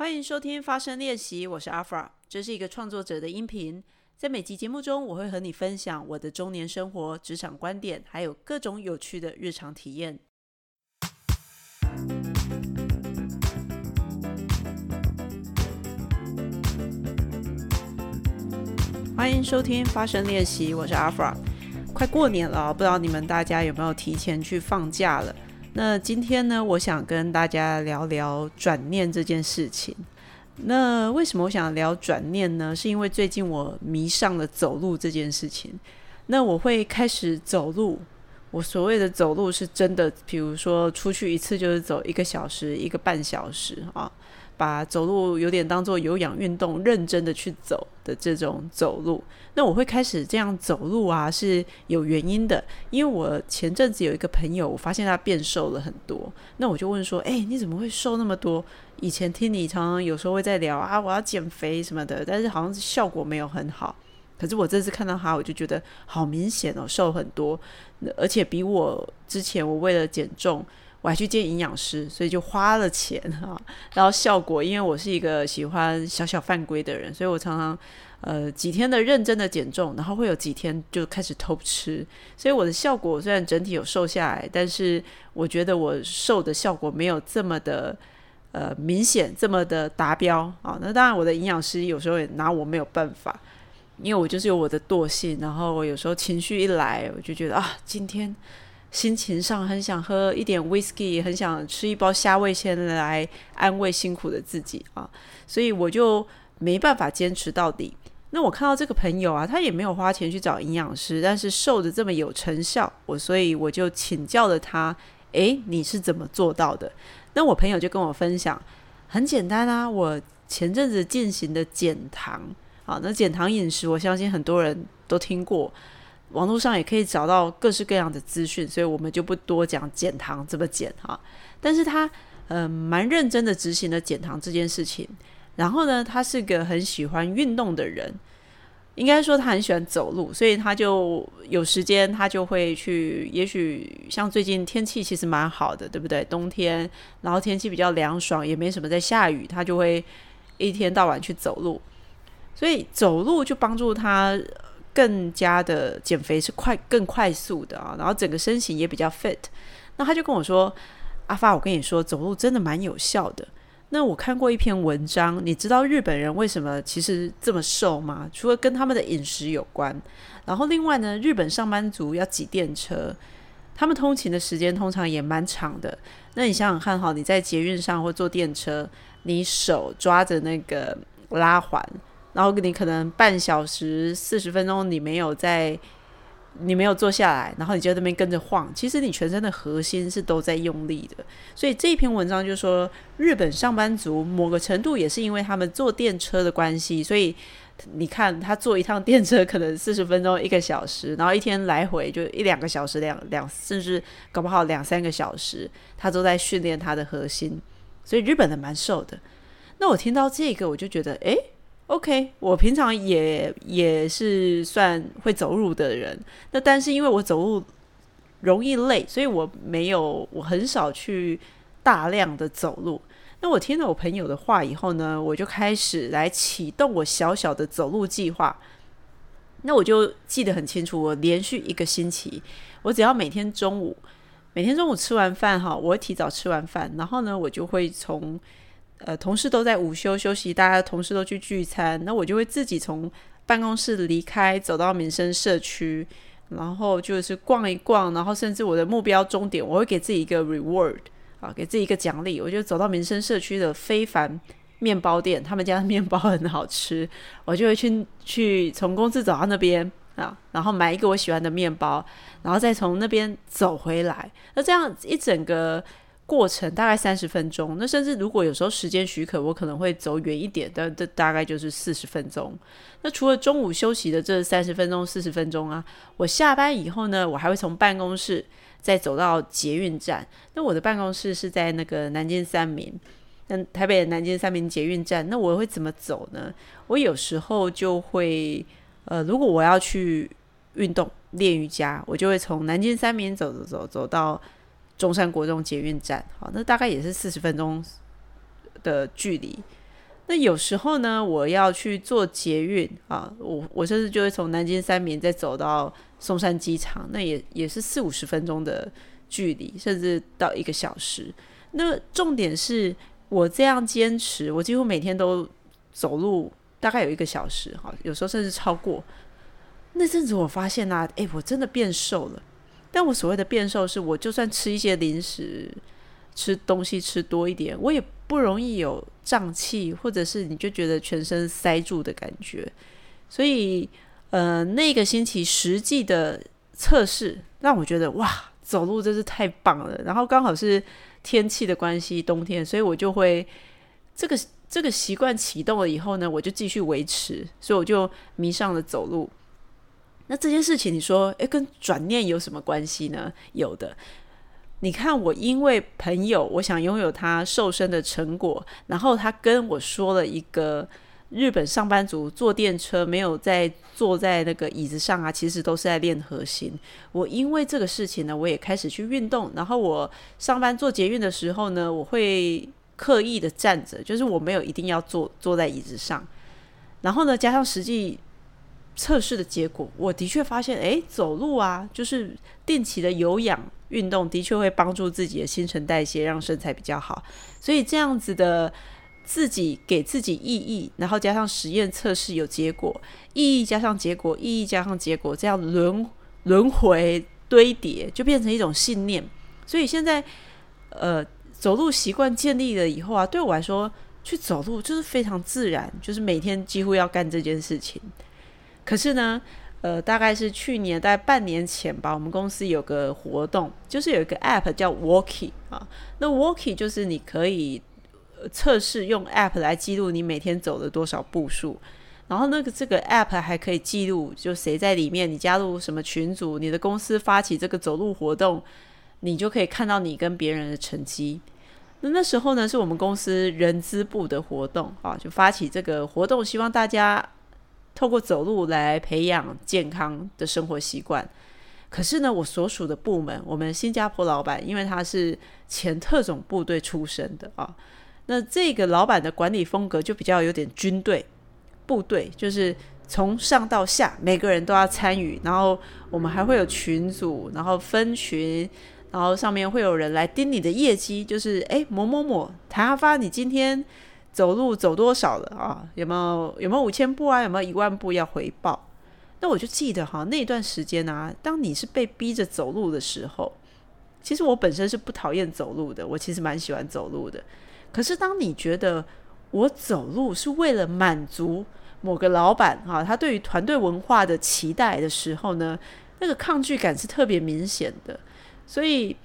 欢迎收听发声练习，我是阿 fra，这是一个创作者的音频。在每集节目中，我会和你分享我的中年生活、职场观点，还有各种有趣的日常体验。欢迎收听发声练习，我是阿 fra。快过年了，不知道你们大家有没有提前去放假了？那今天呢，我想跟大家聊聊转念这件事情。那为什么我想聊转念呢？是因为最近我迷上了走路这件事情。那我会开始走路，我所谓的走路是真的，比如说出去一次就是走一个小时、一个半小时啊。把走路有点当做有氧运动，认真的去走的这种走路。那我会开始这样走路啊，是有原因的。因为我前阵子有一个朋友，我发现他变瘦了很多。那我就问说：“哎，你怎么会瘦那么多？以前听你常常有时候会在聊啊，我要减肥什么的，但是好像效果没有很好。可是我这次看到他，我就觉得好明显哦，瘦很多，而且比我之前我为了减重。”我还去见营养师，所以就花了钱 哈。然后效果，因为我是一个喜欢小小犯规的人，所以我常常呃几天的认真的减重，然后会有几天就开始偷吃。所以我的效果虽然整体有瘦下来，但是我觉得我瘦的效果没有这么的呃明显，这么的达标啊。那当然，我的营养师有时候也拿我没有办法，因为我就是有我的惰性，然后我有时候情绪一来，我就觉得啊，今天。心情上很想喝一点 whisky，很想吃一包虾味鲜来安慰辛苦的自己啊，所以我就没办法坚持到底。那我看到这个朋友啊，他也没有花钱去找营养师，但是瘦的这么有成效，我所以我就请教了他，诶，你是怎么做到的？那我朋友就跟我分享，很简单啊，我前阵子进行的减糖啊，那减糖饮食，我相信很多人都听过。网络上也可以找到各式各样的资讯，所以我们就不多讲减糖怎么减哈。但是他呃蛮认真的执行了减糖这件事情。然后呢，他是个很喜欢运动的人，应该说他很喜欢走路，所以他就有时间他就会去。也许像最近天气其实蛮好的，对不对？冬天，然后天气比较凉爽，也没什么在下雨，他就会一天到晚去走路。所以走路就帮助他。更加的减肥是快更快速的啊，然后整个身形也比较 fit。那他就跟我说：“阿发，我跟你说，走路真的蛮有效的。”那我看过一篇文章，你知道日本人为什么其实这么瘦吗？除了跟他们的饮食有关，然后另外呢，日本上班族要挤电车，他们通勤的时间通常也蛮长的。那你想想看，哈，你在捷运上或坐电车，你手抓着那个拉环。然后你可能半小时四十分钟，你没有在，你没有坐下来，然后你就在那边跟着晃。其实你全身的核心是都在用力的。所以这篇文章就说，日本上班族某个程度也是因为他们坐电车的关系，所以你看他坐一趟电车 可能四十分钟一个小时，然后一天来回就一两个小时，两两甚至搞不好两三个小时，他都在训练他的核心。所以日本人蛮瘦的。那我听到这个，我就觉得，诶。OK，我平常也也是算会走路的人，那但是因为我走路容易累，所以我没有我很少去大量的走路。那我听了我朋友的话以后呢，我就开始来启动我小小的走路计划。那我就记得很清楚，我连续一个星期，我只要每天中午，每天中午吃完饭哈，我会提早吃完饭，然后呢，我就会从。呃，同事都在午休休息，大家同事都去聚餐，那我就会自己从办公室离开，走到民生社区，然后就是逛一逛，然后甚至我的目标终点，我会给自己一个 reward 啊，给自己一个奖励，我就走到民生社区的非凡面包店，他们家的面包很好吃，我就会去去从公司走到那边啊，然后买一个我喜欢的面包，然后再从那边走回来，那这样一整个。过程大概三十分钟，那甚至如果有时候时间许可，我可能会走远一点，但这大概就是四十分钟。那除了中午休息的这三十分钟、四十分钟啊，我下班以后呢，我还会从办公室再走到捷运站。那我的办公室是在那个南京三明，那台北的南京三明捷运站。那我会怎么走呢？我有时候就会，呃，如果我要去运动练瑜伽，我就会从南京三明走走走走到。中山国中捷运站，好，那大概也是四十分钟的距离。那有时候呢，我要去做捷运啊，我我甚至就会从南京三明再走到松山机场，那也也是四五十分钟的距离，甚至到一个小时。那重点是我这样坚持，我几乎每天都走路，大概有一个小时哈，有时候甚至超过。那阵子我发现啊，诶，我真的变瘦了。但我所谓的变瘦，是我就算吃一些零食。吃东西吃多一点，我也不容易有胀气，或者是你就觉得全身塞住的感觉。所以，呃，那个星期实际的测试让我觉得哇，走路真是太棒了。然后刚好是天气的关系，冬天，所以我就会这个这个习惯启动了以后呢，我就继续维持，所以我就迷上了走路。那这件事情，你说，诶，跟转念有什么关系呢？有的。你看，我因为朋友，我想拥有他瘦身的成果，然后他跟我说了一个日本上班族坐电车没有在坐在那个椅子上啊，其实都是在练核心。我因为这个事情呢，我也开始去运动，然后我上班坐捷运的时候呢，我会刻意的站着，就是我没有一定要坐坐在椅子上。然后呢，加上实际测试的结果，我的确发现，哎，走路啊，就是定期的有氧。运动的确会帮助自己的新陈代谢，让身材比较好。所以这样子的自己给自己意义，然后加上实验测试有结果，意义加上结果，意义加上结果，这样轮轮回堆叠，就变成一种信念。所以现在，呃，走路习惯建立了以后啊，对我来说，去走路就是非常自然，就是每天几乎要干这件事情。可是呢？呃，大概是去年大概半年前吧，我们公司有个活动，就是有一个 App 叫 Walkie 啊。那 Walkie 就是你可以测试用 App 来记录你每天走了多少步数，然后那个这个 App 还可以记录就谁在里面，你加入什么群组，你的公司发起这个走路活动，你就可以看到你跟别人的成绩。那那时候呢，是我们公司人资部的活动啊，就发起这个活动，希望大家。透过走路来培养健康的生活习惯，可是呢，我所属的部门，我们新加坡老板，因为他是前特种部队出身的啊，那这个老板的管理风格就比较有点军队部队，就是从上到下每个人都要参与，然后我们还会有群组，然后分群，然后上面会有人来盯你的业绩，就是诶，某某某谭阿发，你今天。走路走多少了啊？有没有有没有五千步啊？有没有一万步要回报？那我就记得哈，那段时间啊，当你是被逼着走路的时候，其实我本身是不讨厌走路的，我其实蛮喜欢走路的。可是当你觉得我走路是为了满足某个老板哈，他对于团队文化的期待的时候呢，那个抗拒感是特别明显的，所以。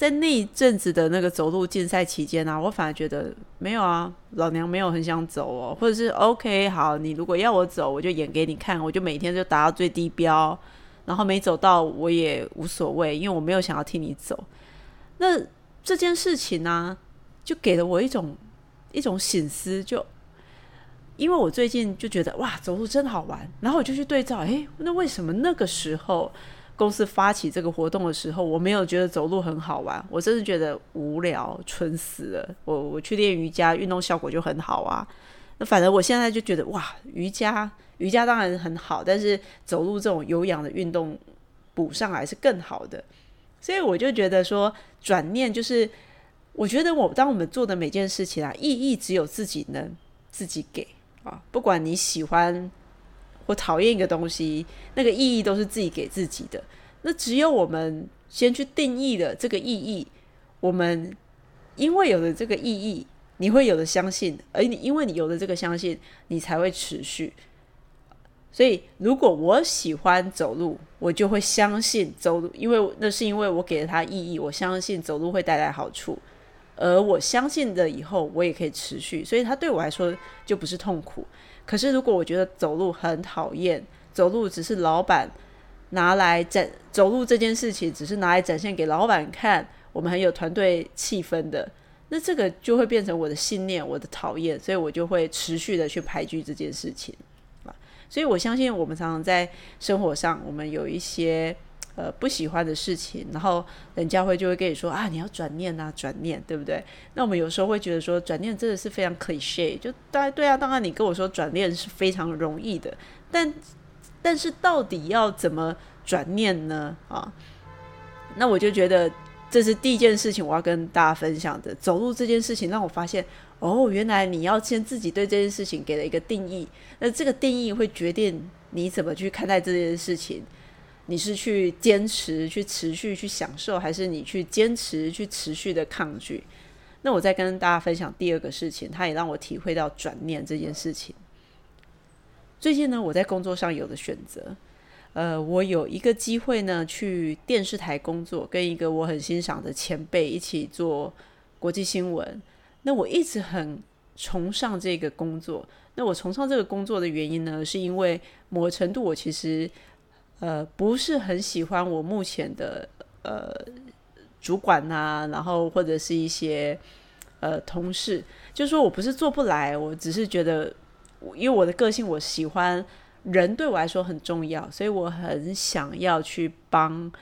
在那一阵子的那个走路竞赛期间啊，我反而觉得没有啊，老娘没有很想走哦，或者是 OK 好，你如果要我走，我就演给你看，我就每天就达到最低标，然后没走到我也无所谓，因为我没有想要替你走。那这件事情呢，就给了我一种一种醒思，就因为我最近就觉得哇，走路真好玩，然后我就去对照，诶，那为什么那个时候？公司发起这个活动的时候，我没有觉得走路很好玩，我真的觉得无聊、蠢死了。我我去练瑜伽，运动效果就很好啊。那反正我现在就觉得，哇，瑜伽瑜伽当然很好，但是走路这种有氧的运动补上来是更好的。所以我就觉得说，转念就是，我觉得我当我们做的每件事情啊，意义只有自己能自己给啊，不管你喜欢。我讨厌一个东西，那个意义都是自己给自己的。那只有我们先去定义了这个意义，我们因为有了这个意义，你会有的相信，而你因为你有了这个相信，你才会持续。所以，如果我喜欢走路，我就会相信走路，因为那是因为我给了它意义，我相信走路会带来好处，而我相信的以后我也可以持续，所以它对我来说就不是痛苦。可是，如果我觉得走路很讨厌，走路只是老板拿来展走路这件事情，只是拿来展现给老板看，我们很有团队气氛的，那这个就会变成我的信念，我的讨厌，所以我就会持续的去排拒这件事情。所以我相信，我们常常在生活上，我们有一些呃不喜欢的事情，然后人家会就会跟你说啊，你要转念啊，转念，对不对？那我们有时候会觉得说转念真的是非常 cliche，就大对啊，当然你跟我说转念是非常容易的，但但是到底要怎么转念呢？啊，那我就觉得这是第一件事情我要跟大家分享的，走路这件事情让我发现。哦，原来你要先自己对这件事情给了一个定义，那这个定义会决定你怎么去看待这件事情。你是去坚持、去持续、去享受，还是你去坚持、去持续的抗拒？那我再跟大家分享第二个事情，它也让我体会到转念这件事情。最近呢，我在工作上有的选择，呃，我有一个机会呢，去电视台工作，跟一个我很欣赏的前辈一起做国际新闻。那我一直很崇尚这个工作。那我崇尚这个工作的原因呢，是因为某程度我其实呃不是很喜欢我目前的呃主管呐，然后或者是一些呃同事，就是说我不是做不来，我只是觉得因为我的个性，我喜欢人对我来说很重要，所以我很想要去帮。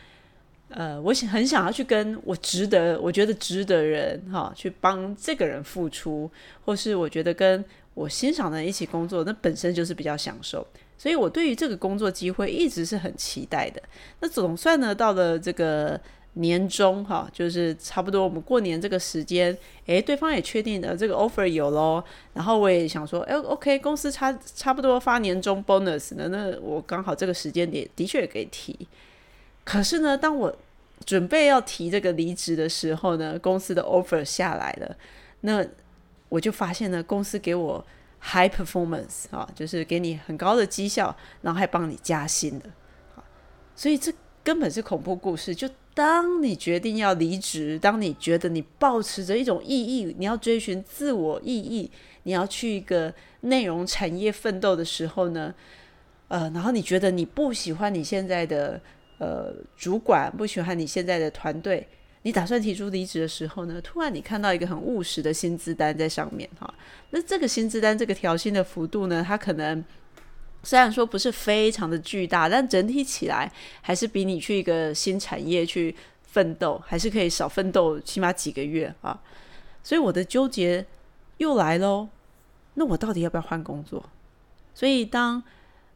呃，我想很想要去跟我值得，我觉得值得人哈，去帮这个人付出，或是我觉得跟我欣赏的人一起工作，那本身就是比较享受。所以我对于这个工作机会一直是很期待的。那总算呢，到了这个年终哈，就是差不多我们过年这个时间，诶，对方也确定了这个 offer 有咯。然后我也想说，诶 o k 公司差差不多发年终 bonus 呢，那我刚好这个时间点的确也可以提。可是呢，当我准备要提这个离职的时候呢，公司的 offer 下来了，那我就发现呢，公司给我 high performance 啊，就是给你很高的绩效，然后还帮你加薪的，所以这根本是恐怖故事。就当你决定要离职，当你觉得你保持着一种意义，你要追寻自我意义，你要去一个内容产业奋斗的时候呢，呃，然后你觉得你不喜欢你现在的。呃，主管不喜欢你现在的团队，你打算提出离职的时候呢？突然你看到一个很务实的薪资单在上面哈，那这个薪资单这个调薪的幅度呢，它可能虽然说不是非常的巨大，但整体起来还是比你去一个新产业去奋斗，还是可以少奋斗起码几个月啊。所以我的纠结又来喽，那我到底要不要换工作？所以当。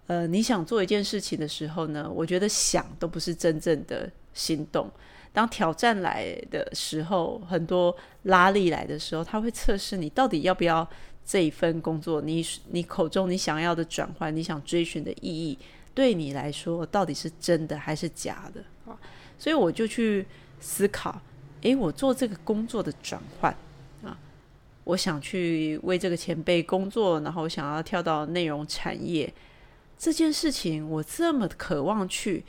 呃，你想做一件事情的时候呢，我觉得想都不是真正的行动。当挑战来的时候，很多拉力来的时候，他会测试你到底要不要这一份工作。你你口中你想要的转换，你想追寻的意义，对你来说到底是真的还是假的啊？所以我就去思考，诶，我做这个工作的转换啊，我想去为这个前辈工作，然后想要跳到内容产业。这件事情我这么渴望去，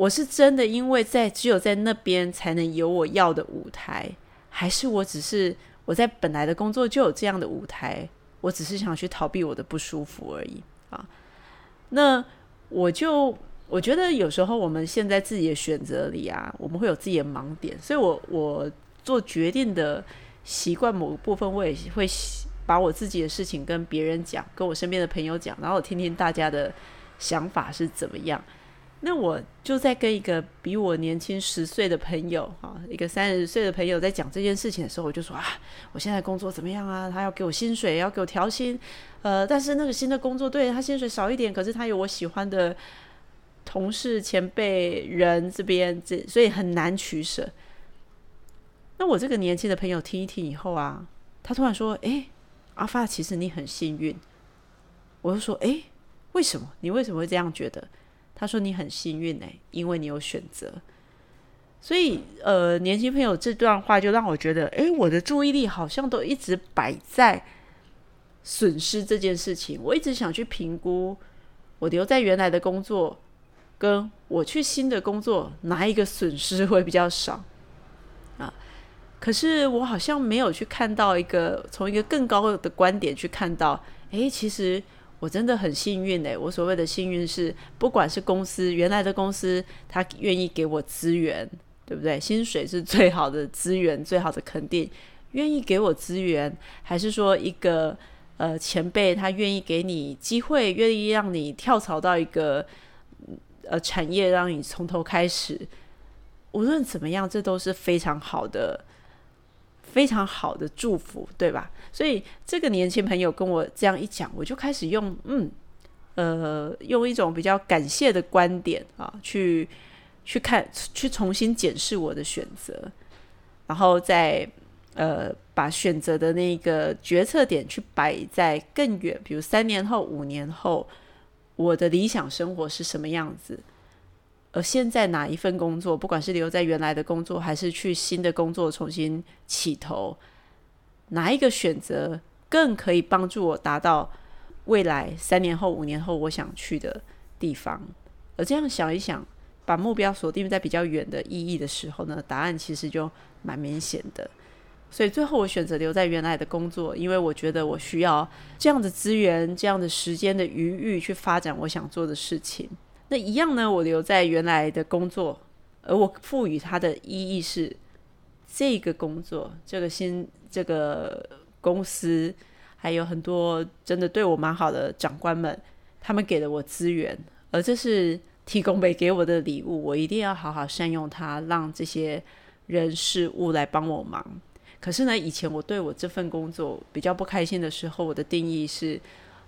我是真的因为在只有在那边才能有我要的舞台，还是我只是我在本来的工作就有这样的舞台，我只是想去逃避我的不舒服而已啊？那我就我觉得有时候我们现在自己的选择里啊，我们会有自己的盲点，所以我我做决定的习惯某个部分我也会。把我自己的事情跟别人讲，跟我身边的朋友讲，然后我听听大家的想法是怎么样。那我就在跟一个比我年轻十岁的朋友，哈，一个三十岁的朋友在讲这件事情的时候，我就说啊，我现在工作怎么样啊？他要给我薪水，要给我调薪，呃，但是那个新的工作对他薪水少一点，可是他有我喜欢的同事、前辈人这边，这所以很难取舍。那我这个年轻的朋友听一听以后啊，他突然说，哎。阿发，其实你很幸运。我就说，哎，为什么？你为什么会这样觉得？他说你很幸运哎，因为你有选择。所以，呃，年轻朋友这段话就让我觉得，哎，我的注意力好像都一直摆在损失这件事情。我一直想去评估，我留在原来的工作，跟我去新的工作，哪一个损失会比较少啊？可是我好像没有去看到一个从一个更高的观点去看到，诶，其实我真的很幸运诶。我所谓的幸运是，不管是公司原来的公司，他愿意给我资源，对不对？薪水是最好的资源，最好的肯定，愿意给我资源，还是说一个呃前辈他愿意给你机会，愿意让你跳槽到一个呃产业让你从头开始，无论怎么样，这都是非常好的、非常好的祝福，对吧？所以这个年轻朋友跟我这样一讲，我就开始用嗯呃用一种比较感谢的观点啊，去去看、去重新检视我的选择，然后再呃把选择的那个决策点去摆在更远，比如三年后、五年后。我的理想生活是什么样子？而现在哪一份工作，不管是留在原来的工作，还是去新的工作重新起头，哪一个选择更可以帮助我达到未来三年后、五年后我想去的地方？而这样想一想，把目标锁定在比较远的意义的时候呢，答案其实就蛮明显的。所以最后我选择留在原来的工作，因为我觉得我需要这样的资源、这样的时间的余裕去发展我想做的事情。那一样呢，我留在原来的工作，而我赋予它的意义是这个工作、这个新这个公司，还有很多真的对我蛮好的长官们，他们给了我资源，而这是提供给给我的礼物，我一定要好好善用它，让这些人事物来帮我忙。可是呢，以前我对我这份工作比较不开心的时候，我的定义是，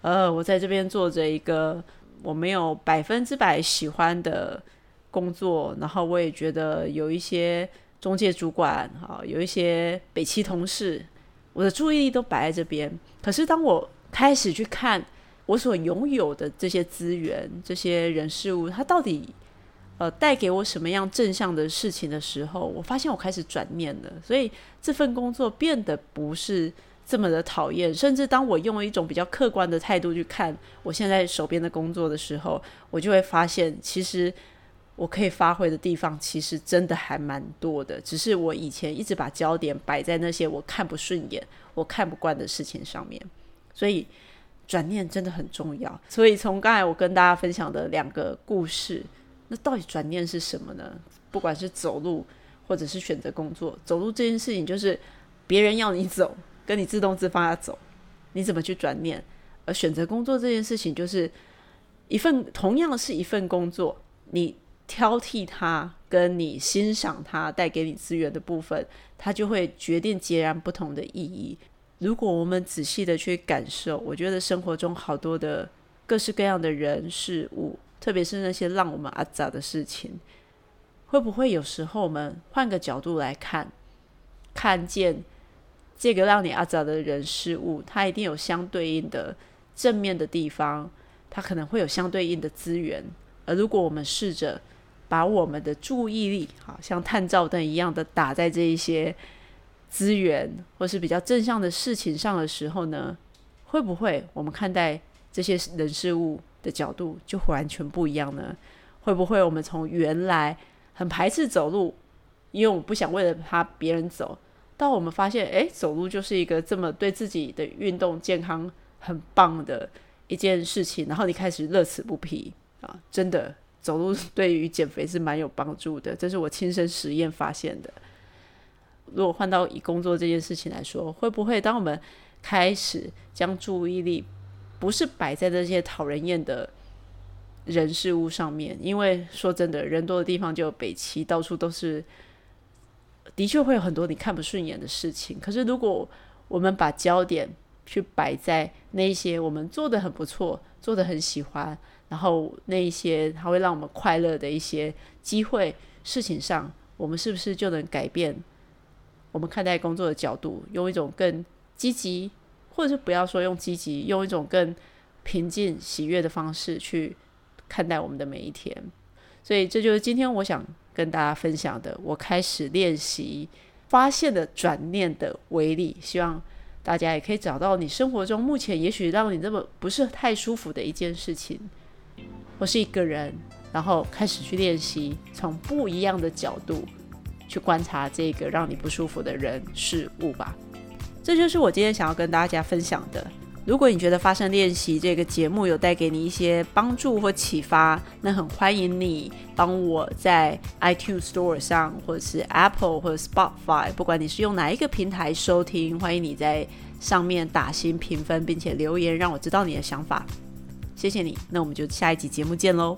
呃，我在这边做着一个我没有百分之百喜欢的工作，然后我也觉得有一些中介主管啊，有一些北汽同事，我的注意力都摆在这边。可是当我开始去看我所拥有的这些资源、这些人事物，它到底。呃，带给我什么样正向的事情的时候，我发现我开始转念了，所以这份工作变得不是这么的讨厌。甚至当我用一种比较客观的态度去看我现在手边的工作的时候，我就会发现，其实我可以发挥的地方其实真的还蛮多的。只是我以前一直把焦点摆在那些我看不顺眼、我看不惯的事情上面，所以转念真的很重要。所以从刚才我跟大家分享的两个故事。那到底转念是什么呢？不管是走路，或者是选择工作，走路这件事情就是别人要你走，跟你自动自发走，你怎么去转念？而选择工作这件事情，就是一份同样是一份工作，你挑剔它，跟你欣赏它带给你资源的部分，它就会决定截然不同的意义。如果我们仔细的去感受，我觉得生活中好多的各式各样的人事物。特别是那些让我们阿杂的事情，会不会有时候我们换个角度来看，看见这个让你阿杂的人事物，它一定有相对应的正面的地方，它可能会有相对应的资源。而如果我们试着把我们的注意力，好像探照灯一样的打在这一些资源或是比较正向的事情上的时候呢，会不会我们看待这些人事物？的角度就完全不一样呢？会不会我们从原来很排斥走路，因为我不想为了他别人走，到我们发现，哎，走路就是一个这么对自己的运动健康很棒的一件事情，然后你开始乐此不疲啊！真的，走路 对于减肥是蛮有帮助的，这是我亲身实验发现的。如果换到以工作这件事情来说，会不会当我们开始将注意力不是摆在这些讨人厌的人事物上面，因为说真的，人多的地方就有北齐，到处都是，的确会有很多你看不顺眼的事情。可是，如果我们把焦点去摆在那一些我们做的很不错、做的很喜欢，然后那一些它会让我们快乐的一些机会事情上，我们是不是就能改变我们看待工作的角度，用一种更积极？或者是不要说用积极，用一种更平静、喜悦的方式去看待我们的每一天。所以这就是今天我想跟大家分享的。我开始练习发现的转念的威力，希望大家也可以找到你生活中目前也许让你这么不是太舒服的一件事情，或是一个人，然后开始去练习从不一样的角度去观察这个让你不舒服的人事物吧。这就是我今天想要跟大家分享的。如果你觉得发声练习这个节目有带给你一些帮助或启发，那很欢迎你帮我在 iTunes Store 上，或者是 Apple 或者 Spotify，不管你是用哪一个平台收听，欢迎你在上面打新评分，并且留言让我知道你的想法。谢谢你，那我们就下一集节目见喽。